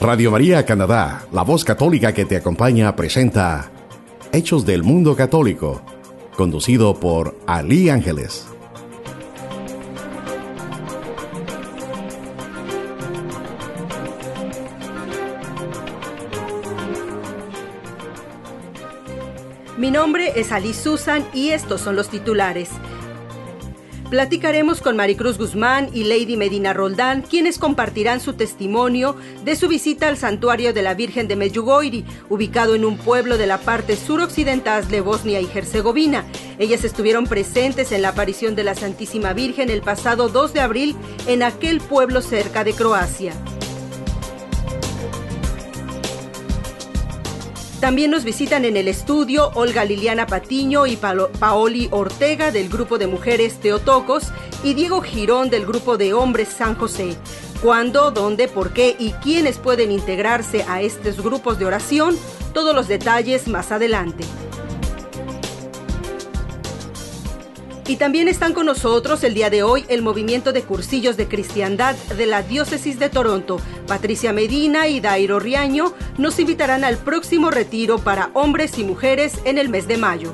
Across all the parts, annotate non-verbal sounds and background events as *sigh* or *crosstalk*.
Radio María Canadá, la voz católica que te acompaña, presenta Hechos del Mundo Católico, conducido por Ali Ángeles. Mi nombre es Ali Susan y estos son los titulares. Platicaremos con Maricruz Guzmán y Lady Medina Roldán, quienes compartirán su testimonio de su visita al santuario de la Virgen de Medjugorje, ubicado en un pueblo de la parte suroccidental de Bosnia y Herzegovina. Ellas estuvieron presentes en la aparición de la Santísima Virgen el pasado 2 de abril en aquel pueblo cerca de Croacia. También nos visitan en el estudio Olga Liliana Patiño y Paoli Ortega del grupo de mujeres Teotocos y Diego Girón del grupo de hombres San José. ¿Cuándo, dónde, por qué y quiénes pueden integrarse a estos grupos de oración? Todos los detalles más adelante. Y también están con nosotros el día de hoy el movimiento de cursillos de cristiandad de la diócesis de Toronto. Patricia Medina y Dairo Riaño nos invitarán al próximo retiro para hombres y mujeres en el mes de mayo.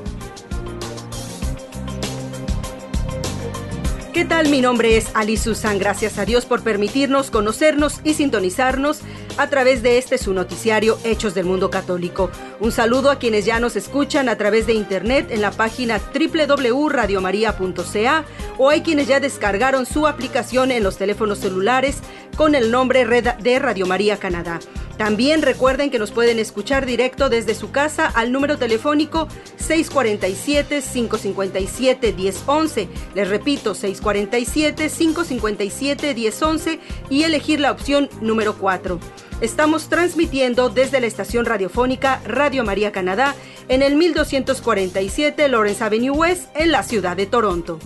¿Qué tal? Mi nombre es Ali Susan. Gracias a Dios por permitirnos conocernos y sintonizarnos a través de este su noticiario Hechos del Mundo Católico. Un saludo a quienes ya nos escuchan a través de internet en la página www.radiomaria.ca o hay quienes ya descargaron su aplicación en los teléfonos celulares con el nombre de Radio María Canadá. También recuerden que nos pueden escuchar directo desde su casa al número telefónico 647-557-1011. Les repito, 647-557-1011 y elegir la opción número 4. Estamos transmitiendo desde la estación radiofónica Radio María Canadá en el 1247 Lawrence Avenue West en la ciudad de Toronto.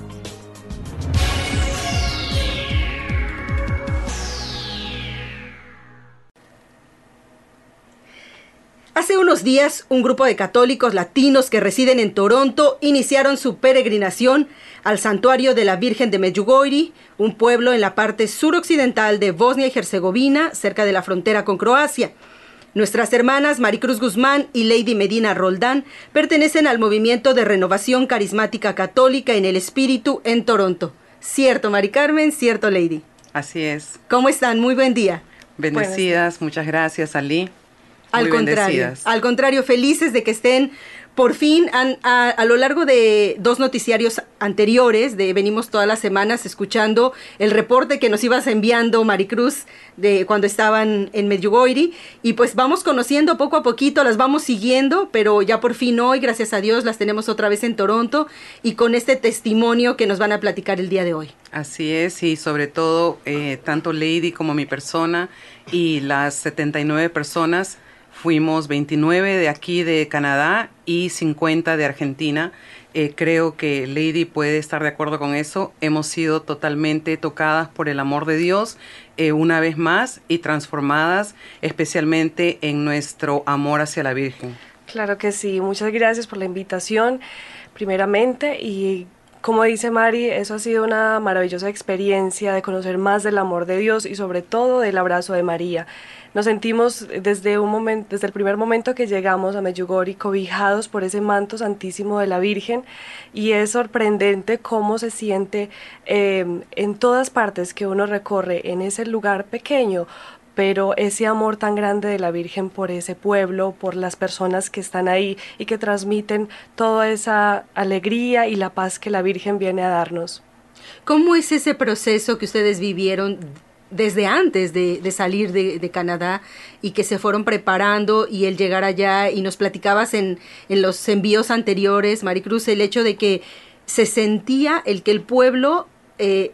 Hace unos días, un grupo de católicos latinos que residen en Toronto iniciaron su peregrinación al santuario de la Virgen de Medjugorje, un pueblo en la parte suroccidental de Bosnia y Herzegovina, cerca de la frontera con Croacia. Nuestras hermanas Maricruz Guzmán y Lady Medina Roldán pertenecen al movimiento de renovación carismática católica en el espíritu en Toronto. Cierto, Mari Carmen, cierto, Lady. Así es. ¿Cómo están? Muy buen día. Bendecidas, muchas gracias, Ali. Al contrario, al contrario, felices de que estén por fin, a, lo largo de dos noticiarios anteriores, de venimos todas las semanas escuchando el reporte que nos ibas enviando Maricruz de cuando estaban en Medjugorje y pues vamos conociendo poco a poquito, las vamos siguiendo, pero ya por fin hoy, gracias a Dios, las tenemos otra vez en Toronto y con este testimonio que nos van a platicar el día de hoy. Así es, y sobre todo eh, tanto Lady como mi persona y las 79 personas Fuimos 29 de aquí de Canadá y 50 de Argentina. Eh, creo que Lady puede estar de acuerdo con eso. Hemos sido totalmente tocadas por el amor de Dios eh, una vez más y transformadas especialmente en nuestro amor hacia la Virgen. Claro que sí. Muchas gracias por la invitación, primeramente. Y como dice Mari, eso ha sido una maravillosa experiencia de conocer más del amor de Dios y sobre todo del abrazo de María. Nos sentimos desde, un desde el primer momento que llegamos a Medjugorje cobijados por ese manto santísimo de la Virgen y es sorprendente cómo se siente eh, en todas partes que uno recorre en ese lugar pequeño, pero ese amor tan grande de la Virgen por ese pueblo, por las personas que están ahí y que transmiten toda esa alegría y la paz que la Virgen viene a darnos. ¿Cómo es ese proceso que ustedes vivieron desde antes de, salir de, Canadá y que se fueron preparando y el llegar allá y nos platicabas en, los envíos anteriores, Maricruz, el hecho de que se sentía el que el pueblo eh,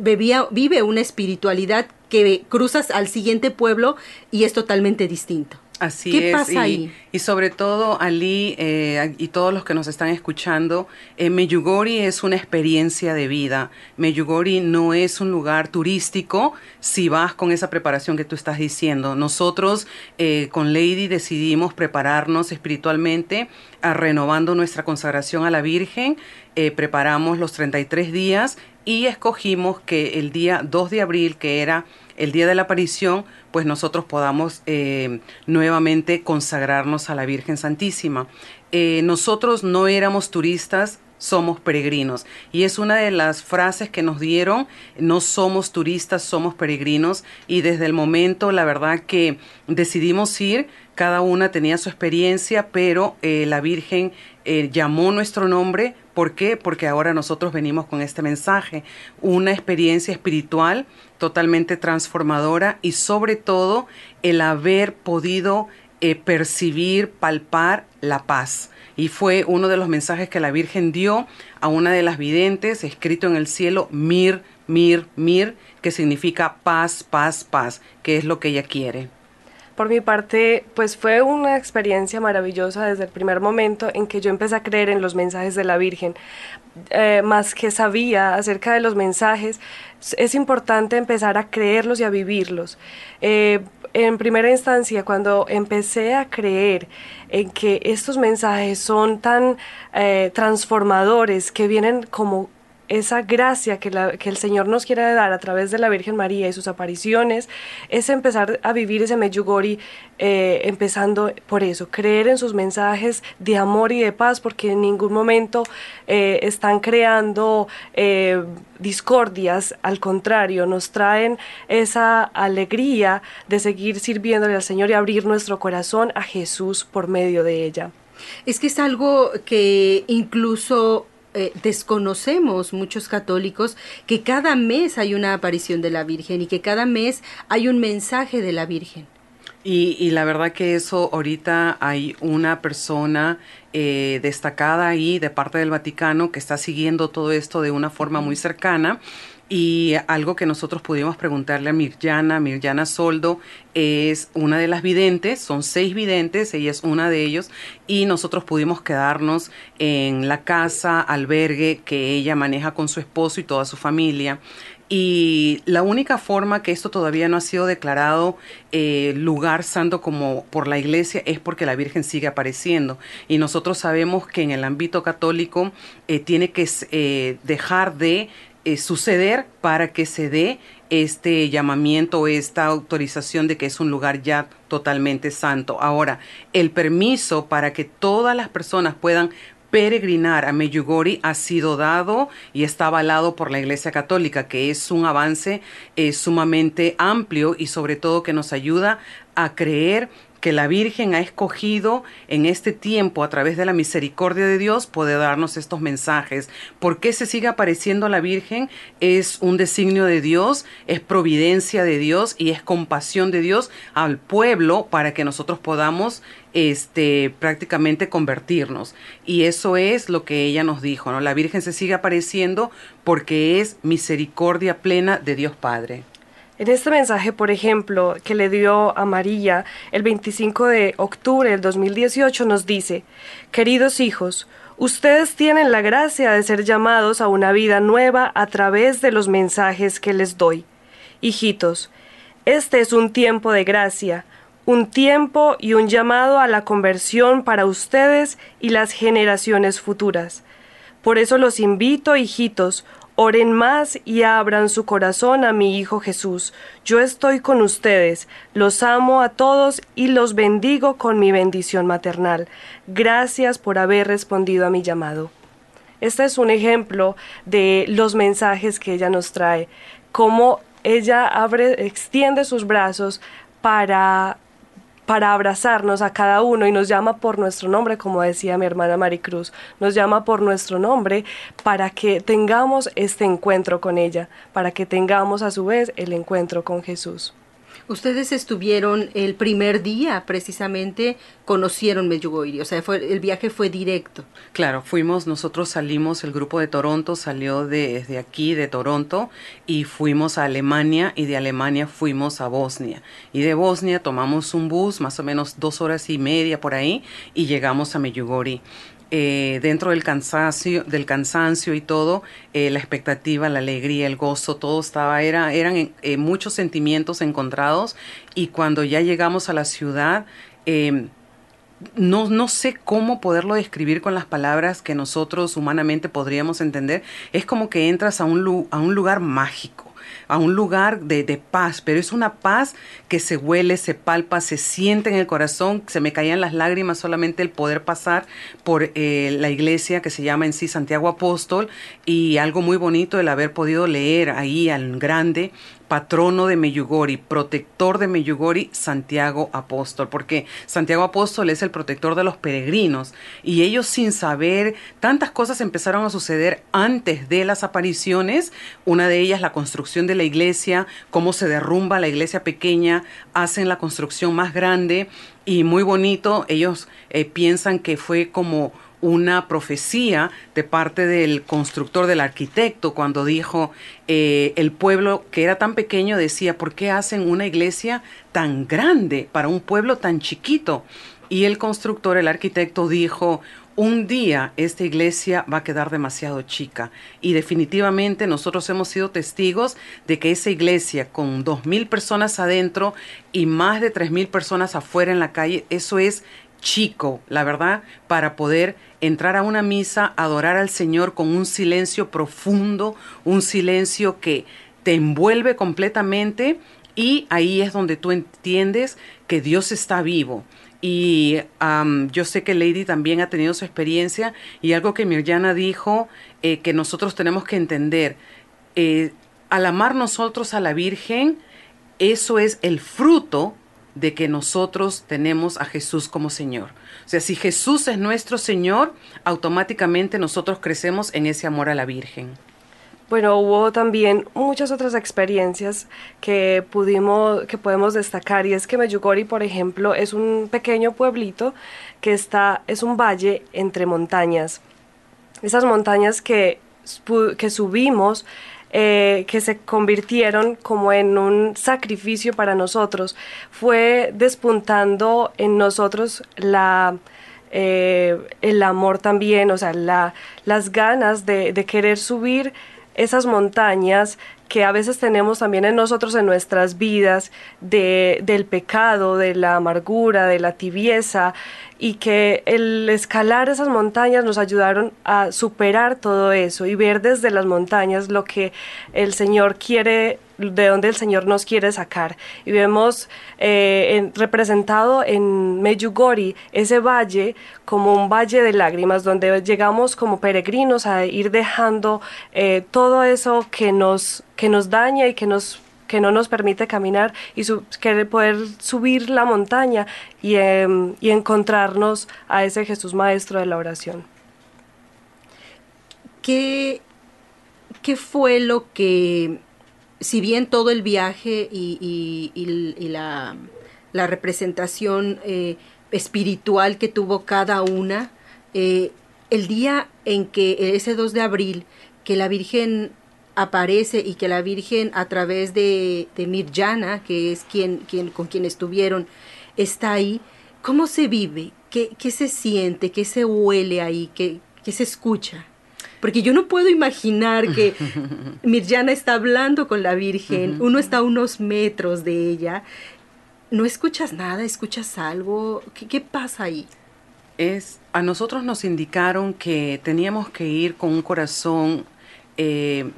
vive una espiritualidad que cruzas al siguiente pueblo y es totalmente distinto. Así ¿Qué Pasa ahí? Y sobre todo, Ali eh, y todos los que nos están escuchando, eh, Meyugori es una experiencia de vida. Meyugori no es un lugar turístico si vas con esa preparación que tú estás diciendo. Nosotros eh, con Lady decidimos prepararnos espiritualmente, a, renovando nuestra consagración a la Virgen. Eh, preparamos los 33 días y escogimos que el día 2 de abril, que era el día de la aparición, pues nosotros podamos eh, nuevamente consagrarnos a la Virgen Santísima. Eh, nosotros no éramos turistas, somos peregrinos. Y es una de las frases que nos dieron, no somos turistas, somos peregrinos. Y desde el momento, la verdad que decidimos ir, cada una tenía su experiencia, pero eh, la Virgen eh, llamó nuestro nombre. ¿Por qué? Porque ahora nosotros venimos con este mensaje, una experiencia espiritual totalmente transformadora y sobre todo el haber podido eh, percibir, palpar la paz y fue uno de los mensajes que la Virgen dio a una de las videntes, escrito en el cielo, Mir, Mir, Mir, que significa paz, paz, paz, que es lo que ella quiere. Por mi parte, pues fue una experiencia maravillosa desde el primer momento en que yo empecé a creer en los mensajes de la Virgen. Eh, más que sabía acerca de los mensajes, es importante empezar a creerlos y a vivirlos. Eh, en primera instancia, cuando empecé a creer en que estos mensajes son tan eh, transformadores, que vienen como esa gracia que, el Señor nos quiere dar a través de la Virgen María y sus apariciones, es empezar a vivir ese Meyugori eh, empezando por eso, creer en sus mensajes de amor y de paz, porque en ningún momento eh, están creando eh, discordias, al contrario, nos traen esa alegría de seguir sirviéndole al Señor y abrir nuestro corazón a Jesús por medio de ella. Es que es algo que incluso eh, desconocemos muchos católicos que cada mes hay una aparición de la Virgen y que cada mes hay un mensaje de la Virgen. Y, la verdad que eso ahorita hay una persona eh, destacada ahí de parte del Vaticano que está siguiendo todo esto de una forma muy cercana y algo que nosotros pudimos preguntarle a Mirjana, Mirjana Soldo es una de las videntes, son seis videntes, ella es una de ellos, y nosotros pudimos quedarnos en la casa, albergue que ella maneja con su esposo y toda su familia. Y la única forma que esto todavía no ha sido declarado eh, lugar santo como por la iglesia es porque la Virgen sigue apareciendo. Y nosotros sabemos que en el ámbito católico eh, tiene que eh, dejar de eh, suceder para que se dé este llamamiento, esta autorización de que es un lugar ya totalmente santo. Ahora, el permiso para que todas las personas puedan peregrinar a Meyugori ha sido dado y está avalado por la Iglesia Católica, que es un avance eh, sumamente amplio y sobre todo que nos ayuda a creer que la Virgen ha escogido en este tiempo a través de la misericordia de Dios puede darnos estos mensajes. ¿Por qué se sigue apareciendo la Virgen? Es un designio de Dios, es providencia de Dios y es compasión de Dios al pueblo para que nosotros podamos este prácticamente convertirnos. Y eso es lo que ella nos dijo, ¿no? La Virgen se sigue apareciendo porque es misericordia plena de Dios Padre. En este mensaje, por ejemplo, que le dio a María el 25 de octubre del 2018, nos dice, Queridos hijos, ustedes tienen la gracia de ser llamados a una vida nueva a través de los mensajes que les doy. Hijitos, este es un tiempo de gracia, un tiempo y un llamado a la conversión para ustedes y las generaciones futuras. Por eso los invito, hijitos, Oren más y abran su corazón a mi Hijo Jesús. Yo estoy con ustedes, los amo a todos y los bendigo con mi bendición maternal. Gracias por haber respondido a mi llamado. Este es un ejemplo de los mensajes que ella nos trae, cómo ella abre, extiende sus brazos para para abrazarnos a cada uno y nos llama por nuestro nombre, como decía mi hermana Maricruz, nos llama por nuestro nombre para que tengamos este encuentro con ella, para que tengamos a su vez el encuentro con Jesús. Ustedes estuvieron el primer día, precisamente, conocieron Medjugorje, o sea, fue, el viaje fue directo. Claro, fuimos, nosotros salimos, el grupo de Toronto salió desde aquí, de Toronto, y fuimos a Alemania, y de Alemania fuimos a Bosnia. Y de Bosnia tomamos un bus, más o menos dos horas y media por ahí, y llegamos a Medjugorje. Eh, dentro del cansancio, del cansancio y todo, eh, la expectativa, la alegría, el gozo, todo estaba, era, eran eh, muchos sentimientos encontrados. Y cuando ya llegamos a la ciudad, no, no sé cómo poderlo describir con las palabras que nosotros humanamente podríamos entender, es como que entras a un, a un lugar mágico a un lugar de, de, paz, pero es una paz que se huele, se palpa, se siente en el corazón, se me caían las lágrimas solamente el poder pasar por eh, la iglesia que se llama en sí Santiago Apóstol y algo muy bonito el haber podido leer ahí al grande patrono de Meyugori, protector de Meyugori, Santiago Apóstol, porque Santiago Apóstol es el protector de los peregrinos y ellos sin saber, tantas cosas empezaron a suceder antes de las apariciones, una de ellas la construcción de la iglesia, cómo se derrumba la iglesia pequeña, hacen la construcción más grande y muy bonito, ellos eh, piensan que fue como una profecía de parte del constructor, del arquitecto, cuando dijo, eh, el pueblo que era tan pequeño decía, ¿por qué hacen una iglesia tan grande para un pueblo tan chiquito? Y el constructor, el arquitecto, dijo, un día esta iglesia va a quedar demasiado chica y definitivamente nosotros hemos sido testigos de que esa iglesia con dos mil personas adentro y más de tres mil personas afuera en la calle, eso es chico, la verdad, para poder entrar a una misa, adorar al Señor con un silencio profundo, un silencio que te envuelve completamente y ahí es donde tú entiendes que Dios está vivo. Y yo sé que Lady también ha tenido su experiencia y algo que Mirjana dijo eh, que nosotros tenemos que entender, eh, al amar nosotros a la Virgen, eso es el fruto de que nosotros tenemos a Jesús como Señor. O sea, si Jesús es nuestro Señor, automáticamente nosotros crecemos en ese amor a la Virgen. Bueno, hubo también muchas otras experiencias que pudimos, que podemos destacar, y es que Meyugori, por ejemplo, es un pequeño pueblito que está, es un valle entre montañas. Esas montañas que, que subimos eh, que se convirtieron como en un sacrificio para nosotros, fue despuntando en nosotros la, eh, el amor también, o sea, la, las ganas de, de querer subir esas montañas que a veces tenemos también en nosotros en nuestras vidas de, del pecado, de la amargura, de la tibieza, y que el escalar esas montañas nos ayudaron a superar todo eso y ver desde las montañas lo que el Señor quiere de donde el Señor nos quiere sacar. Y vemos eh, representado en Meyugori ese valle como un valle de lágrimas, donde llegamos como peregrinos a ir dejando eh, todo eso que nos, que nos daña y que nos que no nos permite caminar y querer poder subir la montaña y, em, y encontrarnos a ese Jesús Maestro de la oración. ¿Qué, ¿Qué fue lo que si bien todo el viaje y, la, representación eh, espiritual que tuvo cada una, eh, el día en que ese 2 de abril, que la Virgen aparece y que la Virgen a través de, de Mirjana, que es quien, quien, con quien estuvieron, está ahí, ¿cómo se vive? ¿Qué, qué se siente? ¿Qué se huele ahí? ¿Qué, qué se escucha? Porque yo no puedo imaginar que *laughs* Mirjana está hablando con la Virgen, uno está a unos metros de ella, no escuchas nada, escuchas algo, ¿qué, pasa ahí? Es, a nosotros nos indicaron que teníamos que ir con un corazón eh,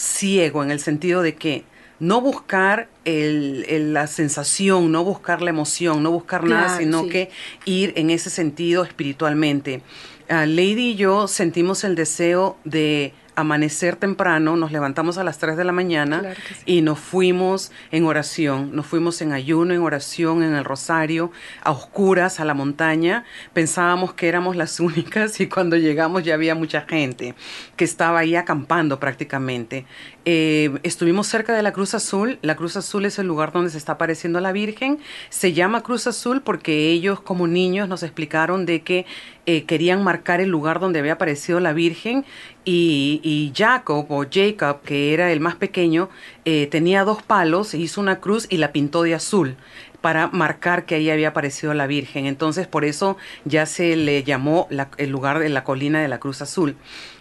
ciego, en el sentido de que no buscar la sensación, no buscar la emoción, no buscar nada, sino que ir en ese sentido espiritualmente. Lady y yo sentimos el deseo de amanecer temprano, nos levantamos a las 3 de la mañana y nos fuimos en oración, nos fuimos en ayuno, en oración, en el rosario, a oscuras, a la montaña. Pensábamos que éramos las *laughs* únicas y cuando llegamos ya había mucha gente que estaba ahí acampando prácticamente. Eh, estuvimos cerca de la Cruz Azul. La Cruz Azul es el lugar donde se está apareciendo la Virgen. Se llama Cruz Azul porque ellos como niños nos explicaron de que eh, querían marcar el lugar donde había aparecido la Virgen y, Jacob o Jacob, que era el más pequeño, eh, tenía dos palos, hizo una cruz y la pintó de azul para marcar que ahí había aparecido la Virgen. Entonces por eso ya se le llamó el lugar de la colina de la Cruz Azul.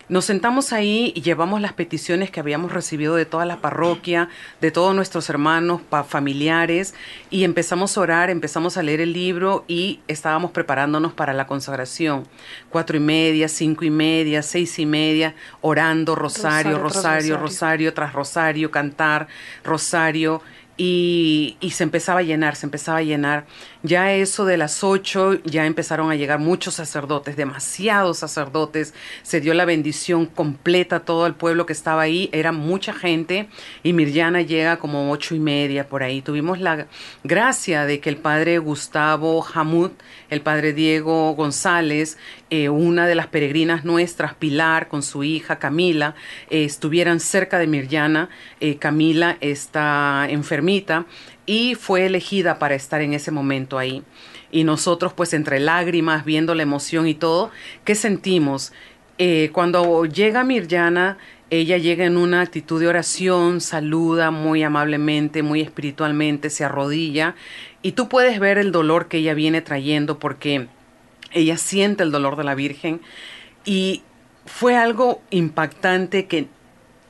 Nos sentamos ahí y llevamos las peticiones que habíamos recibido de toda la parroquia, de todos nuestros hermanos, familiares, y empezamos a orar, empezamos a leer el libro y estábamos preparándonos para la consagración. Cuatro y media, cinco y media, seis y media, orando, rosario, rosario, rosario, rosario, rosario tras rosario, cantar, rosario y, se empezaba a llenar, se empezaba a llenar. Ya eso de las ocho ya empezaron a llegar muchos sacerdotes, demasiados sacerdotes, se dio la bendición completa a todo el pueblo que estaba ahí, era mucha gente y Mirjana llega como ocho y media por ahí. Tuvimos la gracia de que el padre Gustavo Hamud, el padre Diego González, eh, una de las peregrinas nuestras, Pilar, con su hija Camila, eh, estuvieran cerca de Mirjana. Eh, Camila está enfermita y fue elegida para estar en ese momento ahí. Y nosotros, pues entre lágrimas, viendo la emoción y todo, ¿qué sentimos? cuando llega Mirjana, ella llega en una actitud de oración, saluda muy amablemente, muy espiritualmente, se arrodilla y tú puedes ver el dolor que ella viene trayendo porque ella siente el dolor de la Virgen y fue algo impactante que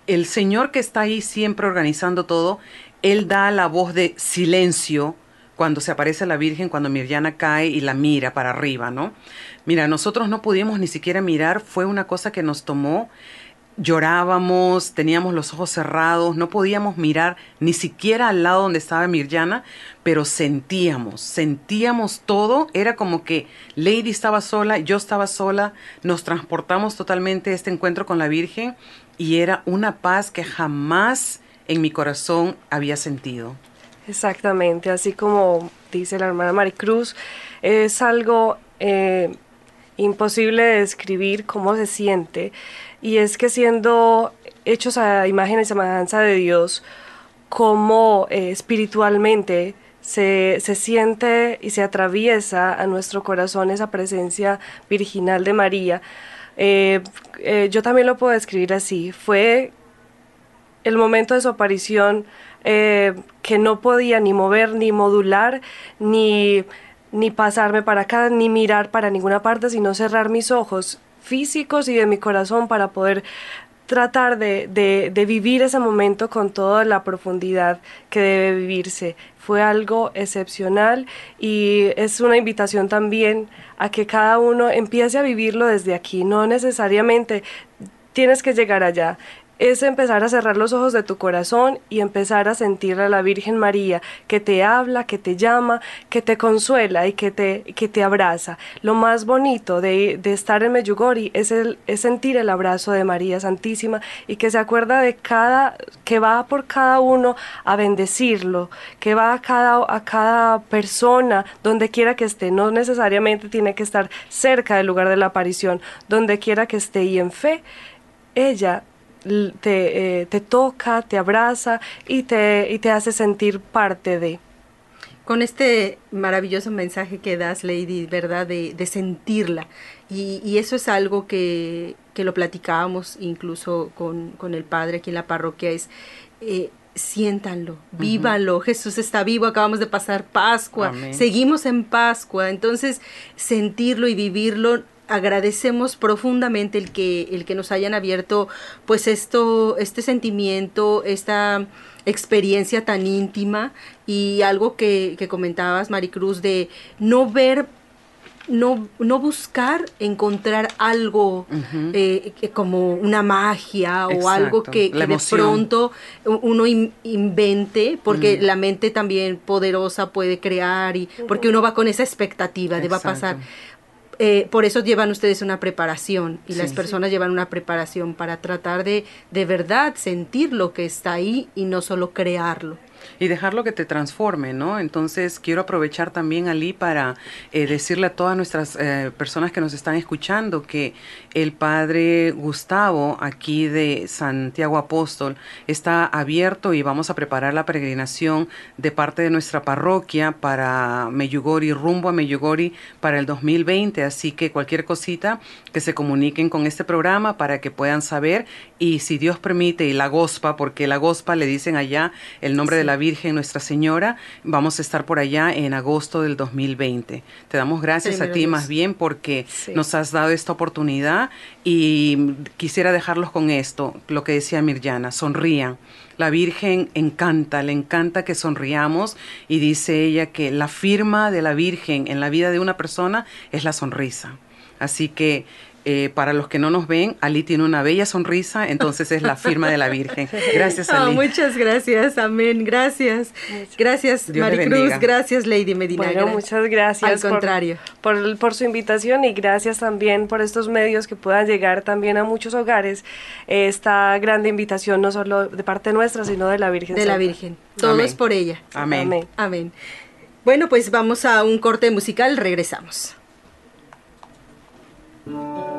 el Señor que está ahí siempre organizando todo, Él da la voz de silencio cuando se aparece la Virgen, cuando Mirjana cae y la mira para arriba, ¿no? Mira, nosotros no pudimos ni siquiera mirar, fue una cosa que nos tomó llorábamos, teníamos los ojos cerrados, no podíamos mirar ni siquiera al lado donde estaba Mirjana, pero sentíamos, sentíamos todo, era como que Lady estaba sola, yo estaba sola, nos transportamos totalmente a este encuentro con la Virgen y era una paz que jamás en mi corazón había sentido. Exactamente, así como dice la hermana Maricruz, es algo eh, imposible de describir cómo se siente y es que siendo hechos a imagen y semejanza de Dios, como eh, espiritualmente se, se, siente y se atraviesa a nuestro corazón esa presencia virginal de María. Eh, yo también lo puedo describir así. Fue el momento de su aparición que no podía ni mover, ni modular, ni, ni pasarme para acá, ni mirar para ninguna parte, sino cerrar mis ojos físicos y de mi corazón para poder tratar de, vivir ese momento con toda la profundidad que debe vivirse. Fue algo excepcional y es una invitación también a que cada uno empiece a vivirlo desde aquí, no necesariamente tienes que llegar allá es empezar a cerrar los ojos de tu corazón y empezar a sentir a la Virgen María que te habla, que te llama, que te consuela y que te, que te abraza. Lo más bonito de, estar en Meyugori es, el, es sentir el abrazo de María Santísima y que se acuerda de cada, que va por cada uno a bendecirlo, que va a cada, a cada persona, donde quiera que esté, no necesariamente tiene que estar cerca del lugar de la aparición, donde quiera que esté y en fe, ella te, eh, te toca, te abraza y te, y te hace sentir parte de con este maravilloso mensaje que das, Lady, ¿verdad? De, de sentirla. Y, y, eso es algo que, que lo platicábamos incluso con, con, el Padre aquí en la parroquia, es eh, siéntanlo, vívanlo. Jesús está vivo, acabamos de pasar Pascua, seguimos en Pascua. Entonces, sentirlo y vivirlo agradecemos profundamente el que, el que nos hayan abierto pues esto, este sentimiento, esta experiencia tan íntima y algo que, que comentabas, Maricruz, de no ver no, no buscar encontrar algo eh, como una magia o algo que, de pronto uno invente, porque la mente también poderosa puede crear y porque uno va con esa expectativa de va a pasar. Eh, por eso llevan ustedes una preparación y las personas llevan una preparación para tratar de de verdad sentir lo que está ahí y no solo crearlo y dejarlo que te transforme, ¿no? Entonces quiero aprovechar también, Ali, para eh, decirle a todas nuestras eh, personas que nos están escuchando que el Padre Gustavo, aquí de Santiago Apóstol, está abierto y vamos a preparar la peregrinación de parte de nuestra parroquia para Meyugori, rumbo a Meyugori para el 2020. Así que cualquier cosita que se comuniquen con este programa para que puedan saber y si Dios permite y la gospa, porque la gospa le dicen allá el nombre de la Virgen Nuestra Señora. Vamos a estar por allá en agosto del 2020. Te damos gracias a ti más bien porque nos has dado esta oportunidad y quisiera dejarlos con esto, lo que decía Mirjana, sonrían. La Virgen encanta, le encanta que sonriamos y dice ella que la firma de la Virgen en la vida de una persona es la sonrisa. Así que eh, para los que no nos ven, Ali tiene una bella sonrisa, entonces es la firma de la Virgen. *laughs* Gracias, Ali. muchas gracias, amén, gracias. Gracias, Maricruz, gracias, Lady Medina. Bueno, muchas gracias. Al contrario. Por, por, su invitación y gracias también por estos medios que puedan llegar también a muchos hogares. Esta grande invitación, no solo de parte nuestra, sino de la Virgen. De la Virgen. Todo es por ella. Amén. Amén. Amén. Bueno, pues vamos a un corte musical, regresamos. Thank you.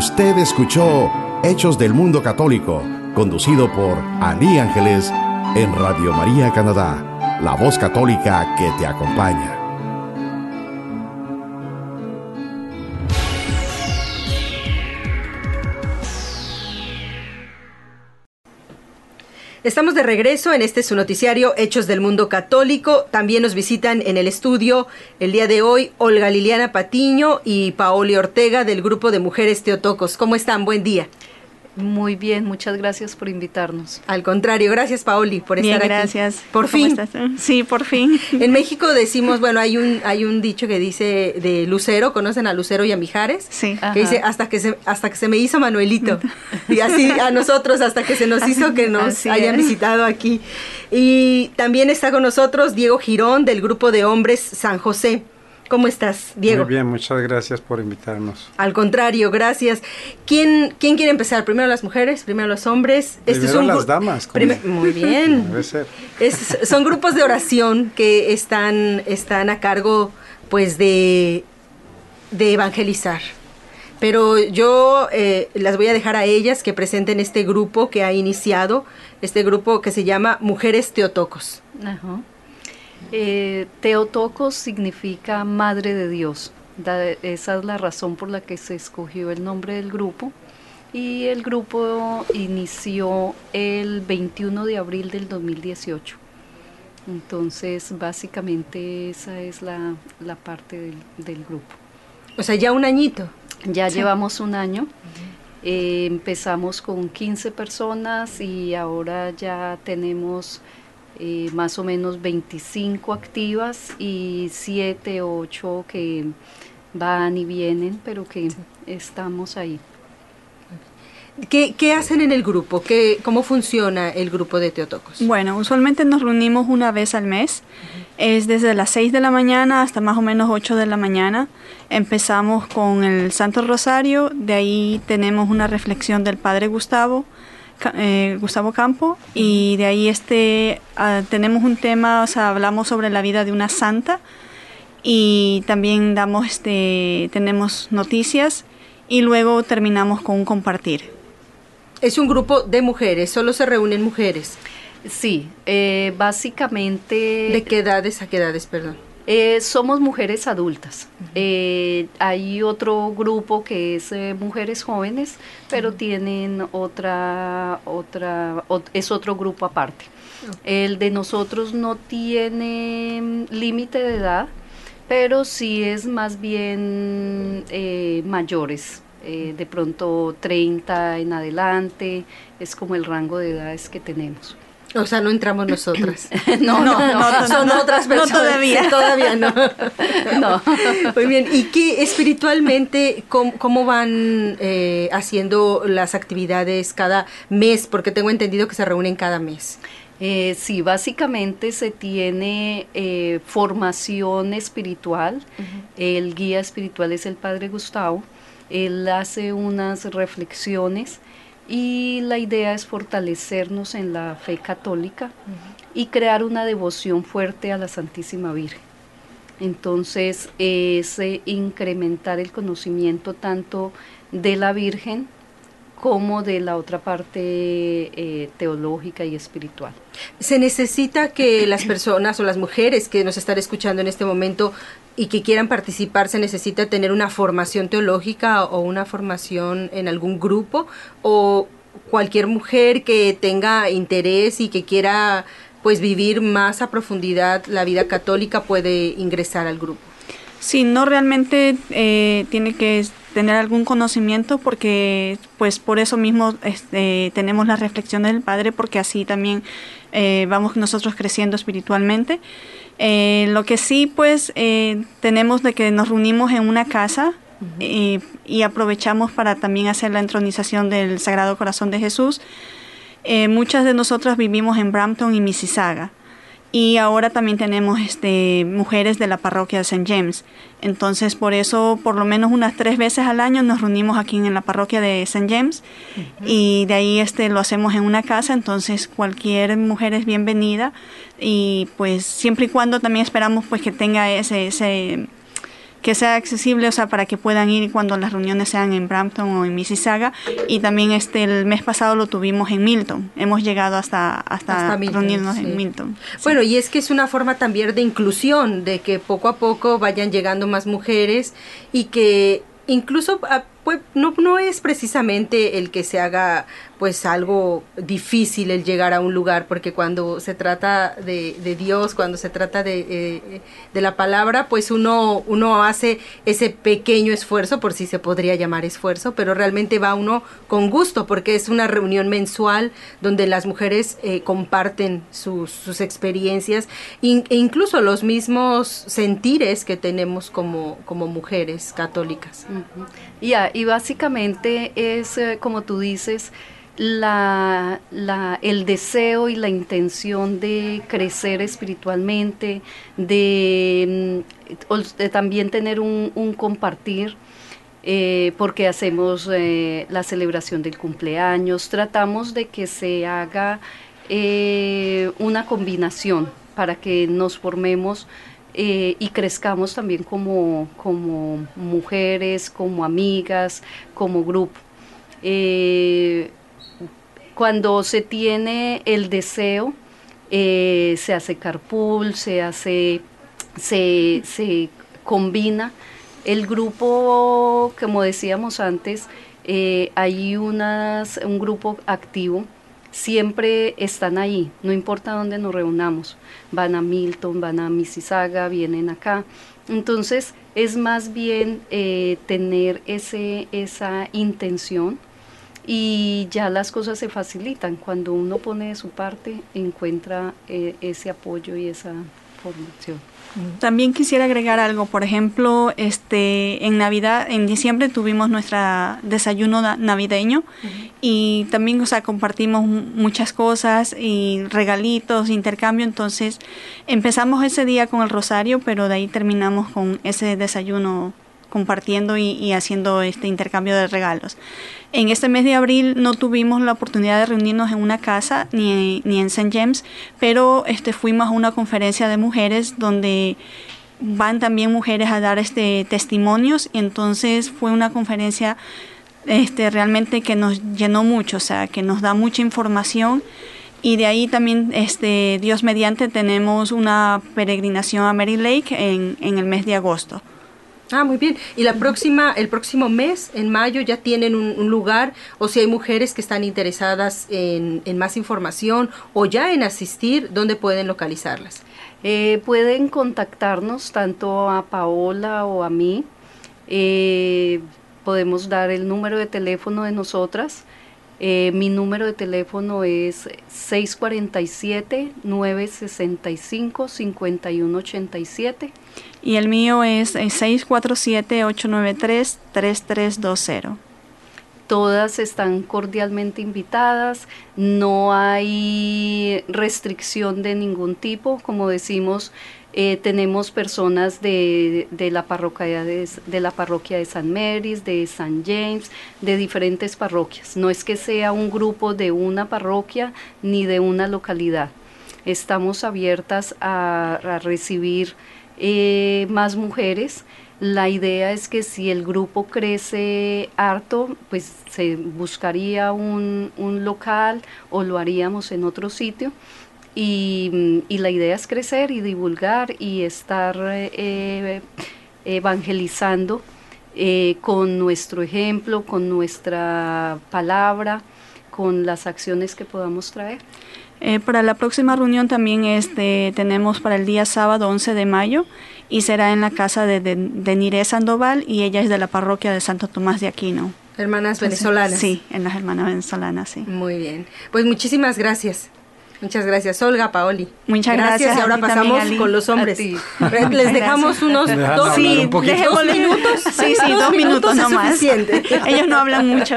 Usted escuchó Hechos del Mundo Católico, conducido por Ali Ángeles en Radio María Canadá, la voz católica que te acompaña. Estamos de regreso en este su noticiario Hechos del Mundo Católico. También nos visitan en el estudio el día de hoy Olga Liliana Patiño y Paoli Ortega del grupo de Mujeres Teotocos. ¿Cómo están? Buen día. Muy bien, muchas gracias por invitarnos. Al contrario, gracias Paoli por estar aquí. gracias. Por fin. Sí, por fin. *laughs* En México decimos, bueno, hay un hay un dicho que dice de Lucero, ¿conocen a Lucero y a Mijares? Sí. Que dice hasta que se hasta que se me hizo Manuelito. *laughs* y así a nosotros hasta que se nos hizo que nos hayan visitado aquí. Y también está con nosotros Diego Girón del grupo de hombres San José. ¿Cómo estás, Diego? Muy bien, muchas gracias por invitarnos. Al contrario, gracias. ¿Quién, quién quiere empezar? ¿Primero las mujeres? ¿Primero los hombres? Primero este es un las damas. Muy bien. Debe *laughs* ser. son grupos de oración que están, están a cargo pues de, de evangelizar. Pero yo eh, las voy a dejar a ellas que presenten este grupo que ha iniciado, este grupo que se llama Mujeres Teotocos. Ajá. Eh, Teotocos significa Madre de Dios. esa es la razón por la que se escogió el nombre del grupo. Y el grupo inició el 21 de abril del 2018. Entonces, básicamente esa es la, parte del, grupo. O sea, ya un añito. Ya llevamos un año. Eh, empezamos con 15 personas y ahora ya tenemos eh, más o menos 25 activas y 7 o 8 que van y vienen, pero que estamos ahí. ¿Qué, ¿Qué, hacen en el grupo? ¿Qué, ¿Cómo funciona el grupo de Teotocos? Bueno, usualmente nos reunimos una vez al mes. Es desde las 6 de la mañana hasta más o menos 8 de la mañana. Empezamos con el Santo Rosario, de ahí tenemos una reflexión del Padre Gustavo, eh, Gustavo Campo y de ahí este ah, tenemos un tema, o sea, hablamos sobre la vida de una santa y también damos este tenemos noticias y luego terminamos con un compartir. Es un grupo de mujeres, solo se reúnen mujeres. Sí, eh, básicamente. ¿De qué edades a qué edades, perdón? Eh, somos mujeres adultas. Eh, hay otro grupo que es eh, mujeres jóvenes, pero tienen otra, otra, es otro grupo aparte. El de nosotros no tiene mm, límite de edad, pero sí es más bien mayores. de pronto 30 en adelante, es como el rango de edades que tenemos. O sea, no entramos nosotras. *laughs* no, no, no, son otras personas. No todavía. Todavía no. no. *laughs* Muy bien. ¿Y qué espiritualmente, cómo, van eh, haciendo las actividades cada mes? Porque tengo entendido que se reúnen cada mes. Eh, sí, básicamente se tiene eh, formación espiritual. El guía espiritual es el Padre Gustavo. Él hace unas reflexiones y la idea es fortalecernos en la fe católica y crear una devoción fuerte a la Santísima Virgen. Entonces es eh, incrementar el conocimiento tanto de la Virgen como de la otra parte eh, teológica y espiritual. Se necesita que las personas o las mujeres que nos están escuchando en este momento y que quieran participar, se necesita tener una formación teológica o una formación en algún grupo o cualquier mujer que tenga interés y que quiera pues vivir más a profundidad la vida católica puede ingresar al grupo. Sí, no realmente eh, tiene que tener algún conocimiento porque pues por eso mismo este, tenemos la reflexión del Padre porque así también eh, vamos nosotros creciendo espiritualmente. Eh, lo que sí pues tenemos de que nos reunimos en una casa y aprovechamos para también hacer la entronización del Sagrado Corazón de Jesús. muchas de nosotras vivimos en Brampton y Mississauga y ahora también tenemos este, mujeres de la parroquia de St. James. Entonces, por eso, por lo menos unas tres veces al año nos reunimos aquí en la parroquia de St. James y de ahí este, lo hacemos en una casa. Entonces, cualquier mujer es bienvenida y pues siempre y cuando también esperamos pues que tenga ese, ese que sea accesible, o sea, para que puedan ir cuando las reuniones sean en Brampton o en Mississauga. Y también este el mes pasado lo tuvimos en Milton. Hemos llegado hasta, hasta, reunirnos en Milton. Bueno, y es que es una forma también de inclusión, de que poco a poco vayan llegando más mujeres y que incluso ah, pues, no, no es precisamente el que se haga pues algo difícil el llegar a un lugar, porque cuando se trata de, de Dios, cuando se trata de, eh, de, la palabra, pues uno, uno hace ese pequeño esfuerzo, por si se podría llamar esfuerzo, pero realmente va uno con gusto, porque es una reunión mensual donde las mujeres eh, comparten sus, sus experiencias e incluso los mismos sentires que tenemos como, como mujeres católicas. Ya, y básicamente es, eh, como tú dices, la, la, el deseo y la intención de crecer espiritualmente, de, mm, también tener un, compartir, eh, porque hacemos eh, la celebración del cumpleaños, tratamos de que se haga una combinación para que nos formemos y crezcamos también como, como mujeres, como amigas, como grupo cuando se tiene el deseo, eh, se hace carpool, se hace, se, combina. El grupo, como decíamos antes, eh, hay unas, un grupo activo, siempre están ahí, no importa dónde nos reunamos. Van a Milton, van a Mississauga, vienen acá. Entonces es más bien eh, tener ese, esa intención y ya las cosas se facilitan. Cuando uno pone de su parte, encuentra eh, ese apoyo y esa formación. También quisiera agregar algo, por ejemplo, este en Navidad, en diciembre tuvimos nuestra desayuno navideño y también, o sea, compartimos muchas cosas y regalitos, intercambio, entonces empezamos ese día con el rosario, pero de ahí terminamos con ese desayuno compartiendo y, haciendo este intercambio de regalos. En este mes de abril no tuvimos la oportunidad de reunirnos en una casa ni, ni en St. James, pero este, fuimos a una conferencia de mujeres donde van también mujeres a dar este testimonios y entonces fue una conferencia este realmente que nos llenó mucho, o sea, que nos da mucha información y de ahí también este Dios mediante tenemos una peregrinación a Mary Lake en, en el mes de agosto. Ah, muy bien. Y la próxima, el próximo mes, en mayo, ya tienen un, lugar, o si hay mujeres que están interesadas en, más información o ya en asistir, ¿dónde pueden localizarlas? Eh, pueden contactarnos tanto a Paola o a mí. Eh, podemos dar el número de teléfono de nosotras. Eh, mi número de teléfono es 647-965-5187. Y el mío es 647-893-3320. Todas están cordialmente invitadas, no hay restricción de ningún tipo, como decimos, eh, tenemos personas de, la parroquia de, de, la parroquia de San Mary's, de San James, de diferentes parroquias. No es que sea un grupo de una parroquia ni de una localidad. Estamos abiertas a recibir eh, más mujeres. La idea es que si el grupo crece harto, pues se buscaría un, local o lo haríamos en otro sitio. Y, la idea es crecer y divulgar y estar eh, evangelizando eh, con nuestro ejemplo, con nuestra palabra, con las acciones que podamos traer. Eh, para la próxima reunión también este, tenemos para el día sábado 11 de mayo y será en la casa de, de, Niré Sandoval y ella es de la parroquia de Santo Tomás de Aquino. Hermanas venezolanas. Sí, en las hermanas venezolanas, sí. Muy bien. Pues muchísimas gracias. Muchas gracias, Olga, Paoli. Muchas gracias. y ahora pasamos con los hombres. Les dejamos unos dos, sí, minutos. Sí, sí, dos, minutos, no más. Ellos no hablan mucho.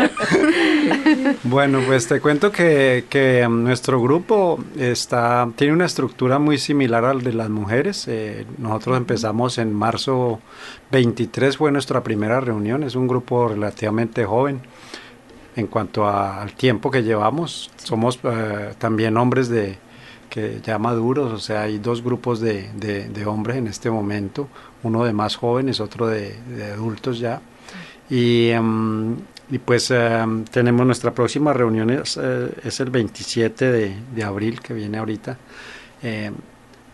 Bueno, pues te cuento que, que um, nuestro grupo está tiene una estructura muy similar al de las mujeres. Eh, nosotros empezamos en marzo 23, fue nuestra primera reunión. Es un grupo relativamente joven en cuanto al tiempo que llevamos. Somos eh, también hombres de que ya maduros, o sea, hay dos grupos de, de, hombres en este momento, uno de más jóvenes, otro de, adultos ya. Y, em, y pues em, tenemos nuestra próxima reunión, es, eh, es el 27 de, abril que viene ahorita. Em,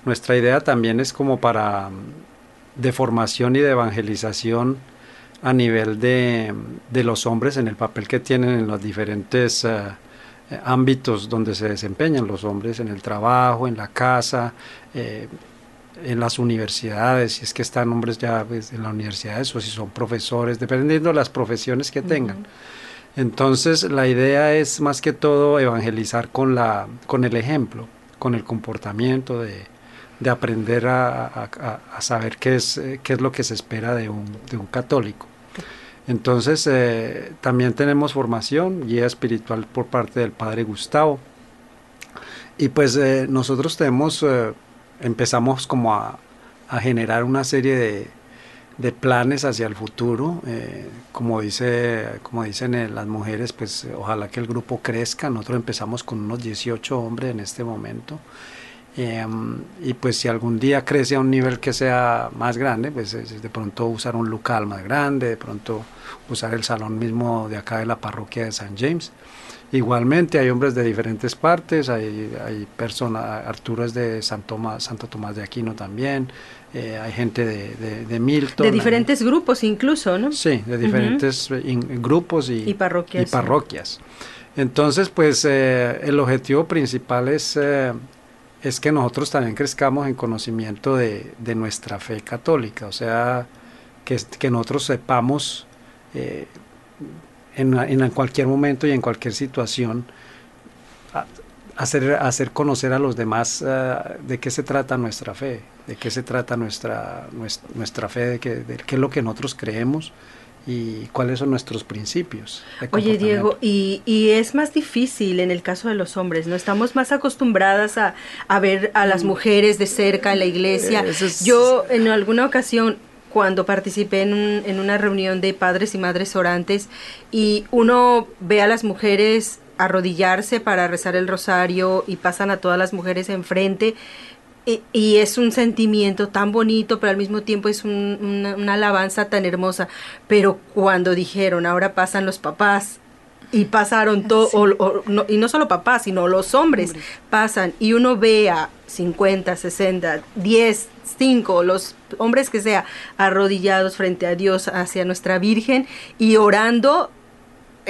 nuestra idea también es como para de formación y de evangelización a nivel de, de, los hombres en el papel que tienen en los diferentes eh, ámbitos donde se desempeñan los hombres, en el trabajo, en la casa, eh, en las universidades, si es que están hombres ya pues, en las universidades o si son profesores, dependiendo de las profesiones que tengan. Entonces la idea es más que todo evangelizar con, la, con el ejemplo, con el comportamiento de, de aprender a, a, saber qué es, eh, qué es lo que se espera de un, de un católico. Entonces, eh, también tenemos formación, guía espiritual por parte del Padre Gustavo. Y pues eh, nosotros tenemos, empezamos como a, a, generar una serie de, de, planes hacia el futuro. como, dice, como dicen las mujeres, pues ojalá que el grupo crezca. Nosotros empezamos con unos 18 hombres en este momento. Em, y pues si algún día crece a un nivel que sea más grande, pues de pronto usar un local más grande, de pronto usar el salón mismo de acá de la parroquia de San James. Igualmente hay hombres de diferentes partes, hay, hay personas, Arturo es de San Tomás, Santo Tomás de Aquino también, eh, hay gente de, de, Milton. De diferentes grupos incluso, ¿no? Sí, de diferentes eh, grupos y, parroquias. Y parroquias. Entonces, pues eh, el objetivo principal es es que nosotros también crezcamos en conocimiento de, nuestra fe católica, o sea, que, que nosotros sepamos eh, en, cualquier momento y en cualquier situación hacer, hacer conocer a los demás eh, de qué se trata nuestra fe, de qué se trata nuestra, nuestra, fe, de qué, de qué es lo que nosotros creemos y cuáles son nuestros principios. Oye, Diego, y, y, es más difícil en el caso de los hombres, ¿no? Estamos más acostumbradas a, a ver a las mm. mujeres de cerca en la iglesia. Yo en alguna ocasión cuando participé en, un, en una reunión de padres y madres orantes y uno ve a las mujeres arrodillarse para rezar el rosario y pasan a todas las mujeres enfrente y, es un sentimiento tan bonito, pero al mismo tiempo es una, alabanza tan hermosa. Pero cuando dijeron, ahora pasan los papás, y pasaron todo, y no solo papás, sino los hombres pasan, y uno ve a 50, 60, 10, 5, los hombres que sea, arrodillados frente a Dios, hacia nuestra Virgen, y orando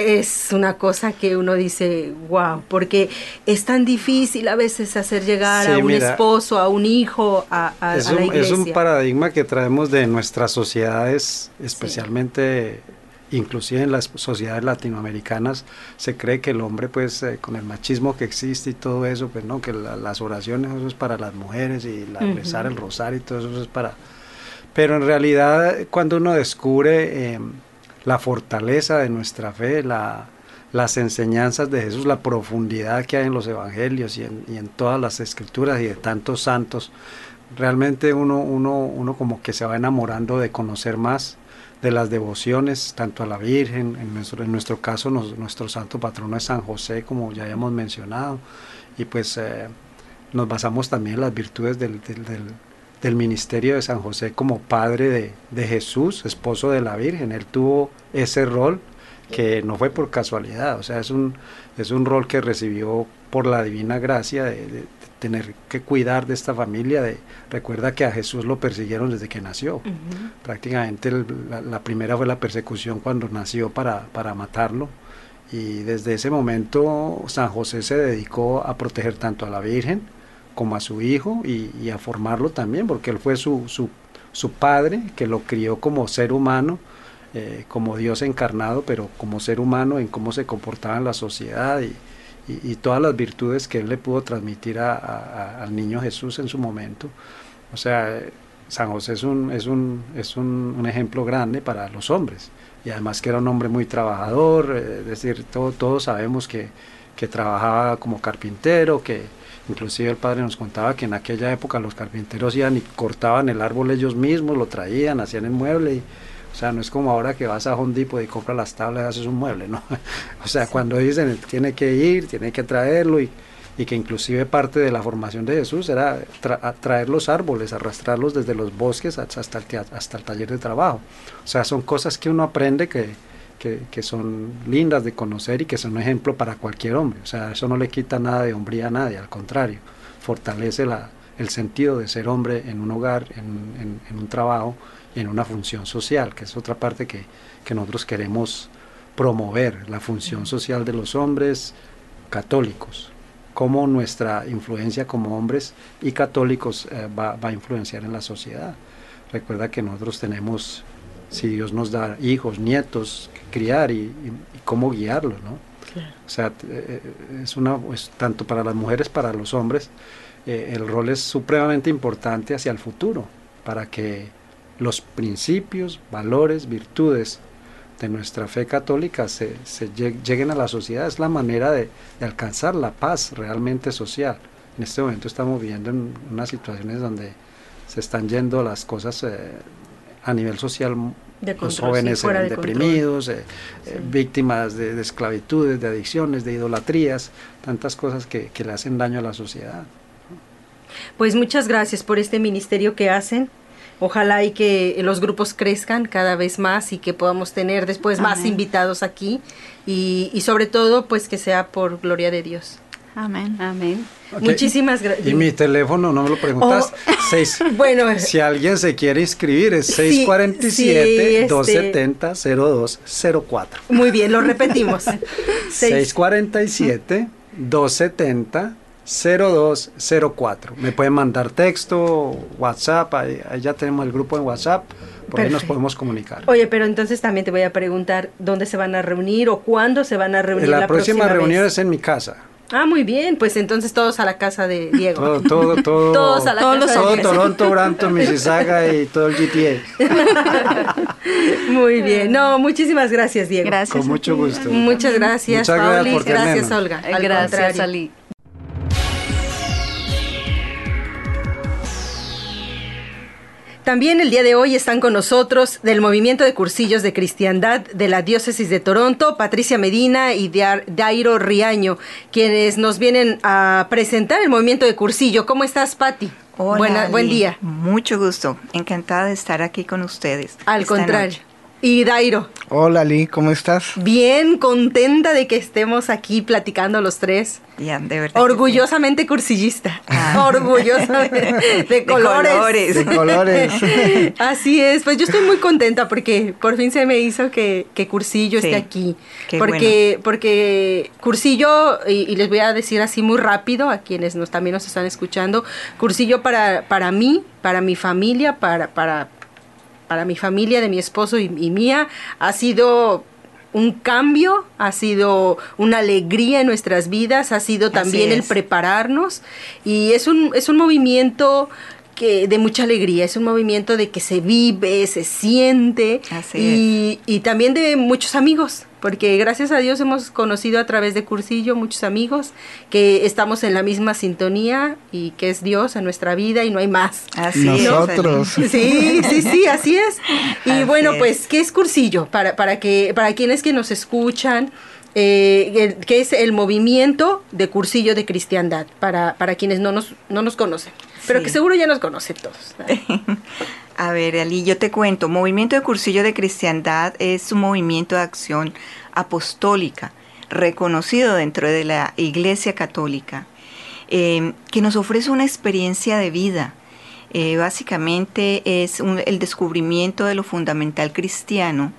es una cosa que uno dice, wow, porque es tan difícil a veces hacer llegar a un esposo, a un hijo, a, a, es la iglesia. Es un paradigma que traemos de nuestras sociedades, especialmente, inclusive en las sociedades latinoamericanas, se cree que el hombre, pues, eh, con el machismo que existe y todo eso, pues, no, que las oraciones, eso es para las mujeres y la, rezar el rosario y todo eso es para... Pero en realidad, cuando uno descubre... Eh, la fortaleza de nuestra fe, la, las enseñanzas de Jesús, la profundidad que hay en los evangelios y en, todas las escrituras y de tantos santos. Realmente uno, uno, uno como que se va enamorando de conocer más de las devociones, tanto a la Virgen, en nuestro, en nuestro caso nuestro santo patrono es San José, como ya habíamos mencionado, y pues eh, nos basamos también en las virtudes del, del ministerio de San José como padre de, Jesús, esposo de la Virgen. Él tuvo ese rol que no fue por casualidad, o sea, es un, es un rol que recibió por la divina gracia de, tener que cuidar de esta familia. De, recuerda que a Jesús lo persiguieron desde que nació. Prácticamente la, primera fue la persecución cuando nació para, para matarlo. Y desde ese momento San José se dedicó a proteger tanto a la Virgen, como a su hijo y, a formarlo también, porque él fue su, su, su, padre, que lo crió como ser humano, eh, como Dios encarnado, pero como ser humano en cómo se comportaba en la sociedad y, y, todas las virtudes que él le pudo transmitir al niño Jesús en su momento. O sea, San José es un, es un, es un ejemplo grande para los hombres y además que era un hombre muy trabajador, eh, es decir, todo, todos sabemos que, que trabajaba como carpintero, que, Inclusive el padre nos contaba que en aquella época los carpinteros iban y cortaban el árbol ellos mismos, lo traían, hacían el mueble. Y, o sea, no es como ahora que vas a Home Depot y compras las tablas y haces un mueble, ¿no? *laughs* o sea, cuando dicen tiene que ir, tiene que traerlo y, y que inclusive parte de la formación de Jesús era traer los árboles, arrastrarlos desde los bosques hasta el, hasta el taller de trabajo. O sea, son cosas que uno aprende que, que, son lindas de conocer y que son un ejemplo para cualquier hombre. O sea, eso no le quita nada de hombría a nadie, al contrario, fortalece la, el sentido de ser hombre en un hogar, en, un trabajo en una función social, que es otra parte que, que nosotros queremos promover, la función social de los hombres católicos, cómo nuestra influencia como hombres y católicos eh, va, va, a influenciar en la sociedad. Recuerda que nosotros tenemos, si Dios nos da hijos, nietos, que criar y, y, y cómo guiarlos, ¿no? Claro. O sea, eh, es una, es tanto para las mujeres, para los hombres, eh, el rol es supremamente importante hacia el futuro, para que los principios, valores, virtudes de nuestra fe católica se, se lleguen a la sociedad. Es la manera de, de, alcanzar la paz realmente social. En este momento estamos viviendo en unas situaciones donde se están yendo las cosas eh, a nivel social. De los jóvenes sí, eh, de deprimidos, eh, sí. víctimas de, de, esclavitudes, de adicciones, de idolatrías, tantas cosas que, que le hacen daño a la sociedad. Pues muchas gracias por este ministerio que hacen. Ojalá y que los grupos crezcan cada vez más y que podamos tener después Amén. más invitados aquí y, y, sobre todo pues que sea por gloria de Dios. Amén. Amén. Okay. Muchísimas gracias. Y mi teléfono, no me lo preguntas. Oh, seis, *laughs* bueno, si alguien se quiere inscribir es 647 270 0204. Muy bien, lo repetimos. 647 270 0204. Me pueden mandar texto, WhatsApp, ahí, ahí, ya tenemos el grupo en WhatsApp, por Perfecto. ahí nos podemos comunicar. Oye, pero entonces también te voy a preguntar dónde se van a reunir o cuándo se van a reunir. La, la próxima, próxima reunión vez? es en mi casa. Ah, muy bien, pues entonces todos a la casa de Diego. todo, todo, *laughs* todo. todos a la todos casa todo de Diego. Toronto, Brampton, Mississauga y todo el GTA. *laughs* muy bien, no, muchísimas gracias, Diego. Gracias. Con mucho gusto. Muchas gracias, Muchas Pauli. gracias, por gracias. Olga. Al gracias, contrario. Ali. También el día de hoy están con nosotros del Movimiento de Cursillos de Cristiandad de la Diócesis de Toronto, Patricia Medina y Dairo Riaño, quienes nos vienen a presentar el movimiento de cursillo. ¿Cómo estás, Patti? Hola, Buena, buen día. Mucho gusto. Encantada de estar aquí con ustedes. Al contrario. noche. Y Dairo, Hola, Lee, ¿cómo estás? bien contenta de que estemos aquí platicando los tres. Ya, de verdad. Orgullosamente cursillista. Ah. Orgullosamente. *laughs* De, De colores. colores. De colores. *laughs* Así es, pues yo estoy muy contenta porque por fin se me hizo que, que Cursillo Sí, esté aquí. qué Porque, porque Cursillo, y, y les voy a decir así muy rápido a quienes nos, también nos están escuchando, Cursillo para, para mí, para mi familia, para, para, para mi familia, de mi esposo y, y mía, ha sido un cambio, ha sido una alegría en nuestras vidas, ha sido también el prepararnos y es un, es un movimiento que de mucha alegría, es un movimiento de que se vive, se siente Así y, y también de muchos amigos, porque gracias a Dios hemos conocido a través de Cursillo muchos amigos que estamos en la misma sintonía y que es Dios en nuestra vida y no hay más. Así es, Nosotros. Ali. Sí, sí, sí, así es. Y Así bueno, es. pues, ¿qué es cursillo? Para, para, que, para quienes que nos escuchan, eh, el- ¿qué es el movimiento de cursillo de cristiandad? Para, para quienes no nos, no nos conocen, pero Sí. que seguro ya nos conocen todos. *laughs* A ver, Ali, yo te cuento. Movimiento de Cursillo de Cristiandad es un movimiento de acción apostólica reconocido dentro de la Iglesia Católica, eh, que nos ofrece una experiencia de vida. Eh, básicamente es un- el descubrimiento de lo fundamental cristiano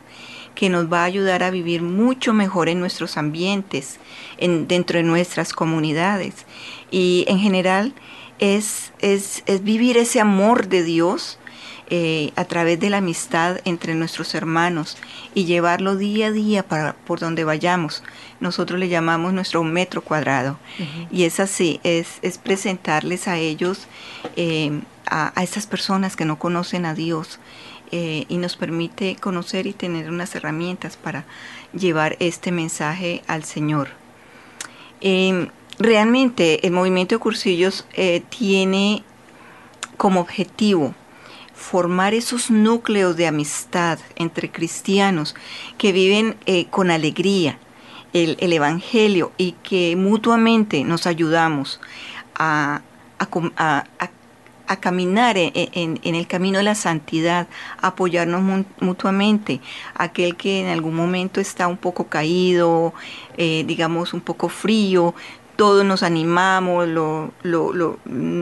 que nos va a ayudar a vivir mucho mejor en nuestros ambientes, en, dentro de nuestras comunidades. Y en general es, es, es vivir ese amor de Dios eh, a través de la amistad entre nuestros hermanos y llevarlo día a día para, por donde vayamos. Nosotros le llamamos nuestro metro cuadrado. Y es así, es, es presentarles a ellos, eh, a, a estas personas que no conocen a Dios, eh, y nos permite conocer y tener unas herramientas para llevar este mensaje al Señor. Eh, realmente el movimiento de cursillos eh, tiene como objetivo formar esos núcleos de amistad entre cristianos que viven eh, con alegría el, el Evangelio y que mutuamente nos ayudamos a, a- a- a caminar en, en- en el camino de la santidad, apoyarnos mu- mutuamente. Aquel que en algún momento está un poco caído, eh, digamos un poco frío, todos nos animamos, lo, lo, lo- mm,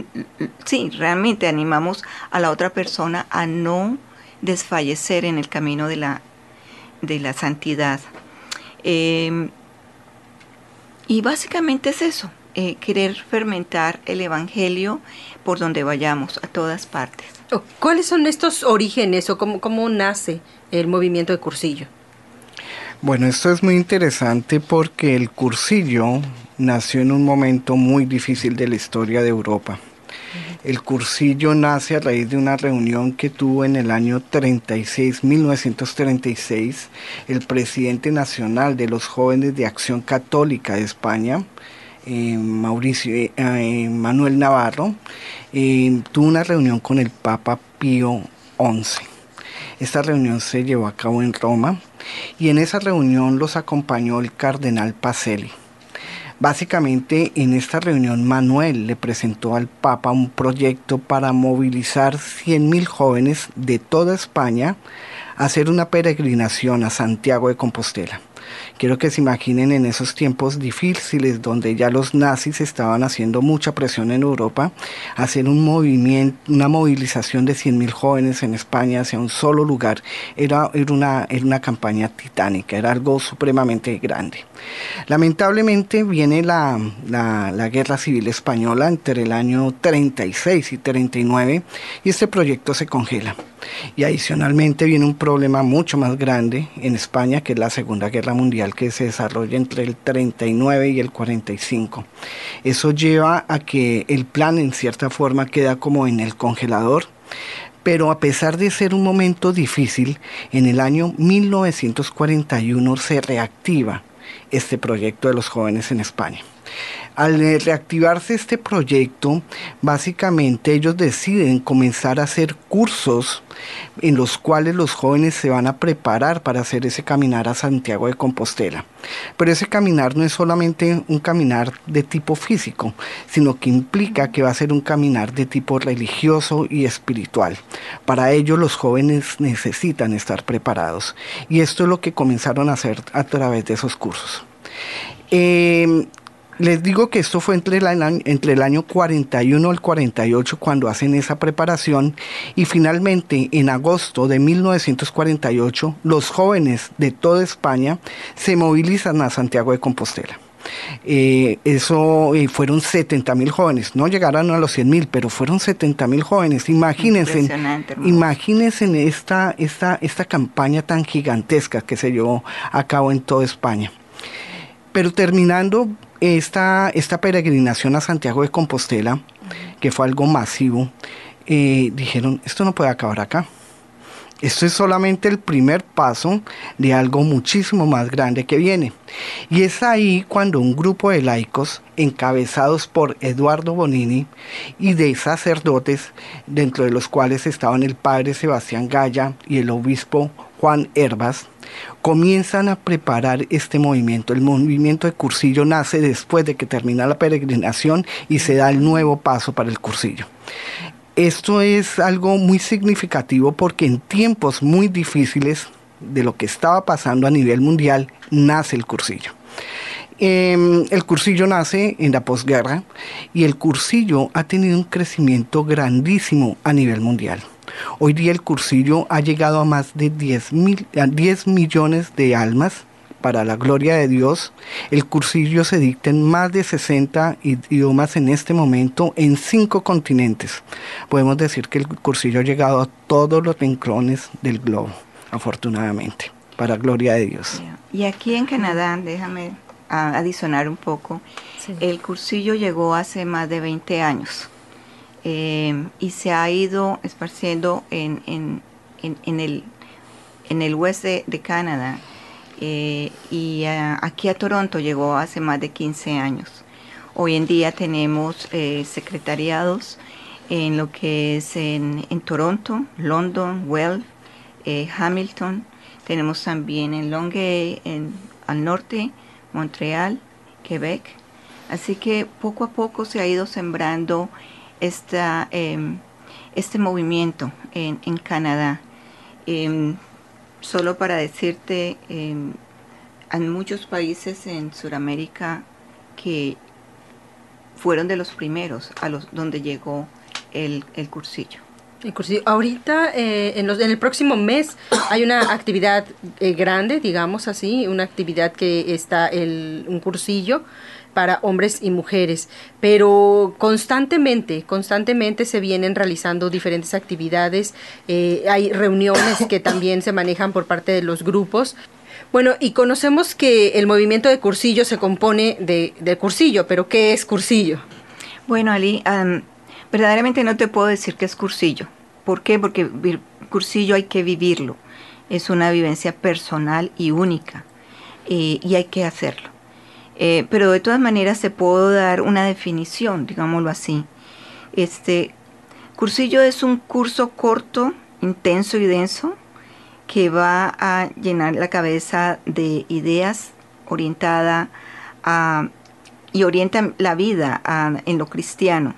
sí, realmente animamos a la otra persona a no desfallecer en el camino de la, de la santidad. Em, y básicamente es eso, eh, querer fermentar el Evangelio por donde vayamos, a todas partes. ¿Cuáles son estos orígenes o cómo, cómo nace el movimiento de cursillo? Bueno, esto es muy interesante porque el cursillo nació en un momento muy difícil de la historia de Europa. El cursillo nace a raíz de una reunión que tuvo en el año 36, 1936, el presidente nacional de los jóvenes de Acción Católica de España, eh, Mauricio eh, eh, Manuel Navarro, tuvo una reunión con el Papa Pío XI. Esta reunión se llevó a cabo en Roma y en esa reunión los acompañó el cardenal Pacelli. Básicamente en esta reunión Manuel le presentó al Papa un proyecto para movilizar 100.000 jóvenes de toda España a hacer una peregrinación a Santiago de Compostela. Quiero que se imaginen en esos tiempos difíciles donde ya los nazis estaban haciendo mucha presión en Europa, hacer un movimiento, una movilización de 100.000 jóvenes en España hacia un solo lugar, era, era, una, era una campaña titánica, era algo supremamente grande. Lamentablemente viene la, la, la, guerra civil española entre el año 36 y 39 y este proyecto se congela. Y adicionalmente viene un problema mucho más grande en España, que es la Segunda Guerra Mundial, que se desarrolla entre el 39 y el 45. Eso lleva a que el plan en cierta forma queda como en el congelador, pero a pesar de ser un momento difícil, en el año 1941 se reactiva este proyecto de los jóvenes en España. Al reactivarse este proyecto, básicamente ellos deciden comenzar a hacer cursos en los cuales los jóvenes se van a preparar para hacer ese caminar a Santiago de Compostela. Pero ese caminar no es solamente un caminar de tipo físico, sino que implica que va a ser un caminar de tipo religioso y espiritual. Para ello los jóvenes necesitan estar preparados y esto es lo que comenzaron a hacer a través de esos cursos. Eh, les digo que esto fue entre el, año, entre el año 41 al 48 cuando hacen esa preparación y finalmente en agosto de 1948 los jóvenes de toda España se movilizan a Santiago de Compostela. Eh, eso eh, fueron 70 mil jóvenes, no llegaron a los 100 mil, pero fueron 70 mil jóvenes. Imagínense, imagínense esta, esta, esta campaña tan gigantesca que se llevó a cabo en toda España. Pero terminando esta, esta peregrinación a Santiago de Compostela, que fue algo masivo, eh, dijeron, esto no puede acabar acá. Esto es solamente el primer paso de algo muchísimo más grande que viene. Y es ahí cuando un grupo de laicos, encabezados por Eduardo Bonini y de sacerdotes, dentro de los cuales estaban el padre Sebastián Gaya y el obispo Juan Herbas, comienzan a preparar este movimiento. El movimiento de cursillo nace después de que termina la peregrinación y se da el nuevo paso para el cursillo. Esto es algo muy significativo porque en tiempos muy difíciles de lo que estaba pasando a nivel mundial nace el cursillo. Em, el cursillo nace en la posguerra y el cursillo ha tenido un crecimiento grandísimo a nivel mundial. Hoy día el cursillo ha llegado a más de 10, mil, 10 millones de almas para la gloria de Dios. El cursillo se dicta en más de 60 idiomas en este momento en cinco continentes. Podemos decir que el cursillo ha llegado a todos los rincones del globo, afortunadamente, para gloria de Dios. Y aquí en Canadá, déjame adicionar un poco, el cursillo llegó hace más de 20 años. Eh, y se ha ido esparciendo en, en, en, el, en el oeste de, Canadá. Eh, y aquí a Toronto llegó hace más de 15 años. Hoy en día tenemos eh, secretariados en lo que es en, en Toronto, London, Well, Hamilton. Tenemos también en Longueuil, en, al norte, Montreal, Quebec. Así que poco a poco se ha ido sembrando esta, em, este movimiento en, en Canadá. Em, solo para decirte, em, muchos países en Sudamérica que fueron de los primeros a los donde llegó el, el cursillo. El cursillo. Ahorita, eh, en, los, en el próximo mes, hay una actividad eh, grande, digamos así, una actividad que está el, un cursillo para hombres y mujeres, pero constantemente, constantemente se vienen realizando diferentes actividades, eh, hay reuniones que también se manejan por parte de los grupos. Bueno, y conocemos que el movimiento de cursillo se compone de, cursillo, pero ¿qué es cursillo? Bueno, Ali, verdaderamente no te puedo decir que es cursillo. ¿Por qué? Porque cursillo hay que vivirlo. Es una vivencia personal y única eh, y hay que hacerlo. Eh, pero de todas maneras te puedo dar una definición, digámoslo así. Este cursillo es un curso corto, intenso y denso que va a llenar la cabeza de ideas orientada a, y orienta la vida en lo cristiano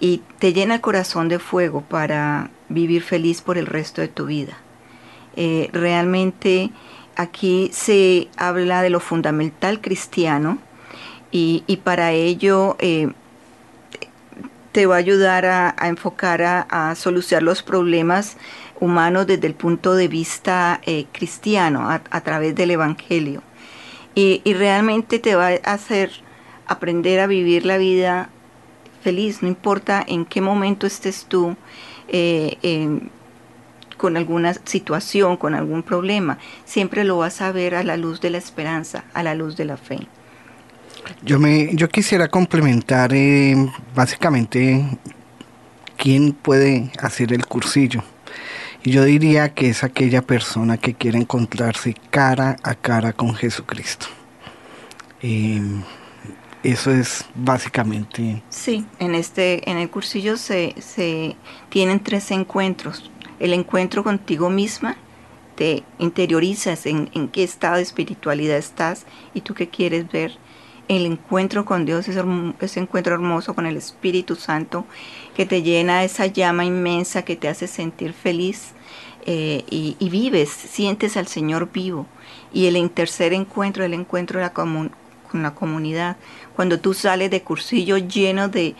y te llena el corazón de fuego para vivir feliz por el resto de tu vida. Eh, realmente aquí se habla de lo fundamental cristiano y, para ello eh, te va a ayudar a, enfocar a, solucionar los problemas humanos desde el punto de vista eh, cristiano, a, través del Evangelio. Y, realmente te va a hacer aprender a vivir la vida feliz, no importa en qué momento estés tú eh, con alguna situación, con algún problema, siempre lo vas a ver a la luz de la esperanza, a la luz de la fe. Yo, me, yo quisiera complementar eh, básicamente quién puede hacer el cursillo. Y yo diría que es aquella persona que quiere encontrarse cara a cara con Jesucristo. Eh, eso es básicamente. Sí, en este, en el cursillo se, se tienen tres encuentros. El encuentro contigo misma, te interiorizas en, qué estado de espiritualidad estás y tú qué quieres ver. El encuentro con Dios es ese encuentro hermoso con el Espíritu Santo que te llena esa llama inmensa que te hace sentir feliz eh, y, vives, sientes al Señor vivo. Y el tercer encuentro, el encuentro con la comunidad, cuando tú sales de cursillo lleno de,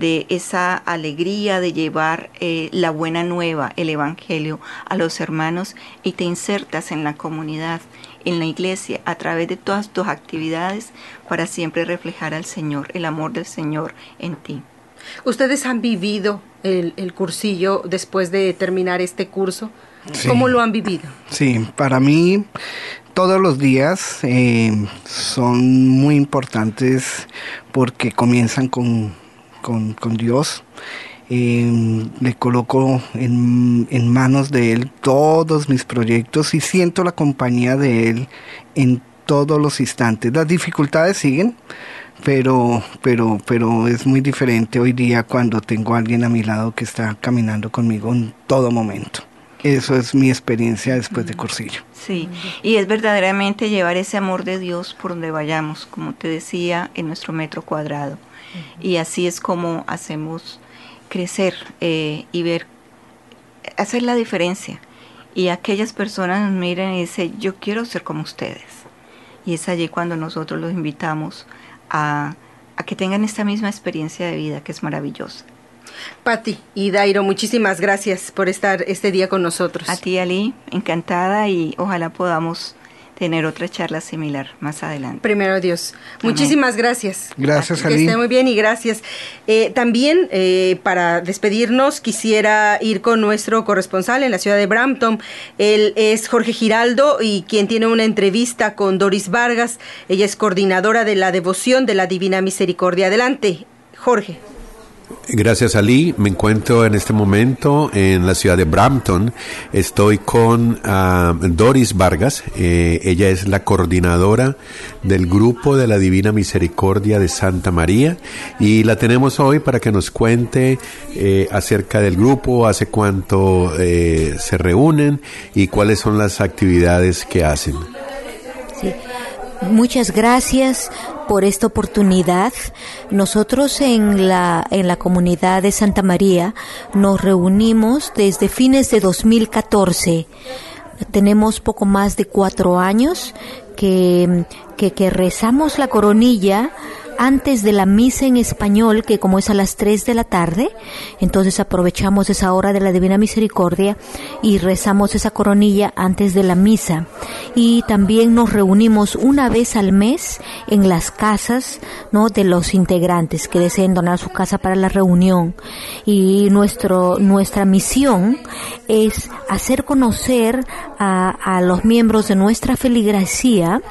esa alegría de llevar eh, la buena nueva, el Evangelio a los hermanos y te insertas en la comunidad, en la iglesia, a través de todas tus actividades para siempre reflejar al Señor, el amor del Señor en ti. ¿Ustedes han vivido el, el cursillo después de terminar este curso? ¿Cómo lo han vivido? Sí, para mí todos los días eh, son muy importantes porque comienzan con, Dios. Eh, le coloco en, en, manos de Él todos mis proyectos y siento la compañía de Él en todos los instantes. Las dificultades siguen, pero, pero, pero es muy diferente hoy día cuando tengo a alguien a mi lado que está caminando conmigo en todo momento. Eso es mi experiencia después de Cursillo. Sí, y es verdaderamente llevar ese amor de Dios por donde vayamos, como te decía, en nuestro metro cuadrado. Y así es como hacemos crecer eh, y ver, hacer la diferencia. Y aquellas personas nos miran y dicen, yo quiero ser como ustedes. Y es allí cuando nosotros los invitamos a, a que tengan esta misma experiencia de vida que es maravillosa. Patti y Dairo, muchísimas gracias por estar este día con nosotros. A ti, Ali, encantada y ojalá podamos tener otra charla similar más adelante. Primero Dios. Muchísimas gracias. Gracias, Ali. Que esté muy bien y gracias. Eh, también eh, para despedirnos quisiera ir con nuestro corresponsal en la ciudad de Brampton. Él es Jorge Giraldo y quien tiene una entrevista con Doris Vargas. Ella es coordinadora de la devoción de la Divina Misericordia. Adelante, Jorge. Gracias Ali, me encuentro en este momento en la ciudad de Brampton. Estoy con ah, Doris Vargas, eh, ella es la coordinadora del grupo de la Divina Misericordia de Santa María. Y la tenemos hoy para que nos cuente eh, acerca del grupo, hace cuánto eh, se reúnen y cuáles son las actividades que hacen. Muchas gracias por esta oportunidad. Nosotros en la, en la comunidad de Santa María nos reunimos desde fines de 2014. Tenemos poco más de cuatro años que, que, rezamos la coronilla antes de la misa en español, que como es a las 3 de la tarde, entonces aprovechamos esa hora de la Divina Misericordia y rezamos esa coronilla antes de la misa. Y también nos reunimos una vez al mes en las casas ¿no? de los integrantes que deseen donar su casa para la reunión. Y nuestro, nuestra misión es hacer conocer a, a los miembros de nuestra feligresía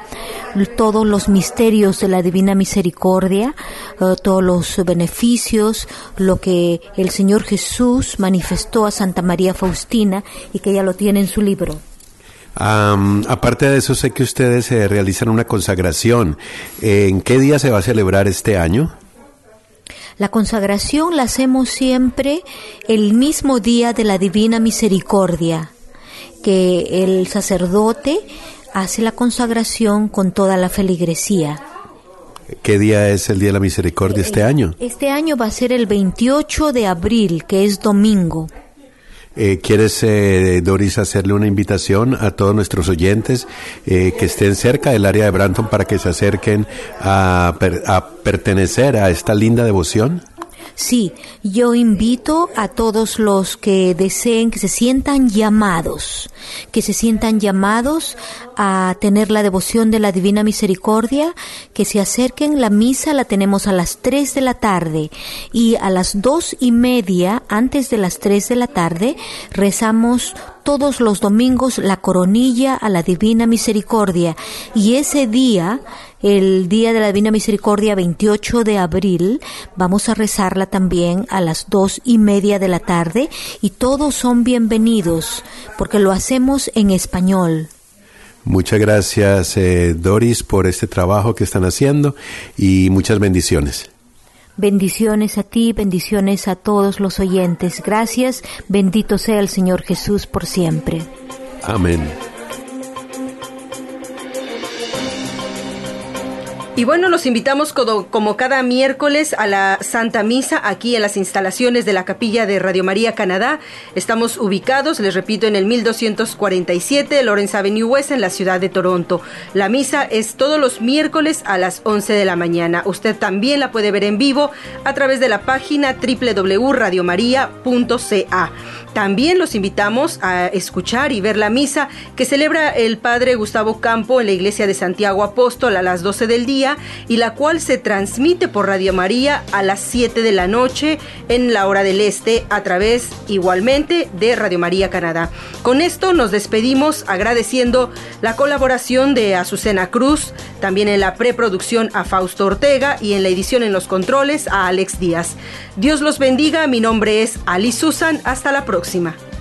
todos los misterios de la Divina Misericordia, eh, todos los beneficios, lo que el Señor Jesús manifestó a Santa María Faustina y que ella lo tiene en su libro. aparte de eso, sé que ustedes eh, realizan una consagración. ¿En qué día se va a celebrar este año? La consagración la hacemos siempre el mismo día de la Divina Misericordia, que el sacerdote hace la consagración con toda la feligresía. ¿Qué día es el Día de la Misericordia este año? Este año va a ser el 28 de abril, que es domingo. Eh, ¿Quieres, eh, Doris, hacerle una invitación a todos nuestros oyentes eh, que estén cerca del área de Branton para que se acerquen a, a pertenecer a esta linda devoción? Sí, yo invito a todos los que deseen, que se sientan llamados, que se sientan llamados a tener la devoción de la Divina Misericordia, que se acerquen. La misa la tenemos a las 3 de la tarde y a las dos y media, antes de las 3 de la tarde, rezamos todos los domingos la coronilla a la Divina Misericordia y ese día el Día de la Divina Misericordia 28 de abril. Vamos a rezarla también a las dos y media de la tarde y todos son bienvenidos porque lo hacemos en español. Muchas gracias eh, Doris por este trabajo que están haciendo y muchas bendiciones. Bendiciones a ti, bendiciones a todos los oyentes. Gracias, bendito sea el Señor Jesús por siempre. Amén. Y bueno, los invitamos como, cada miércoles a la Santa Misa aquí en las instalaciones de la capilla de Radio María Canadá. Estamos ubicados, les repito, en el 1247 Lawrence Avenue West en la ciudad de Toronto. La misa es todos los miércoles a las 11 de la mañana. Usted también la puede ver en vivo a través de la página www.radiomaria.ca. También los invitamos a escuchar y ver la misa que celebra el Padre Gustavo Campo en la iglesia de Santiago Apóstol a las 12 del día y la cual se transmite por Radio María a las 7 de la noche en la hora del este a través igualmente de Radio María Canadá. Con esto nos despedimos agradeciendo la colaboración de Azucena Cruz, también en la preproducción a Fausto Ortega y en la edición en los controles a Alex Díaz. Dios los bendiga, mi nombre es Ali Susan, hasta la próxima próxima.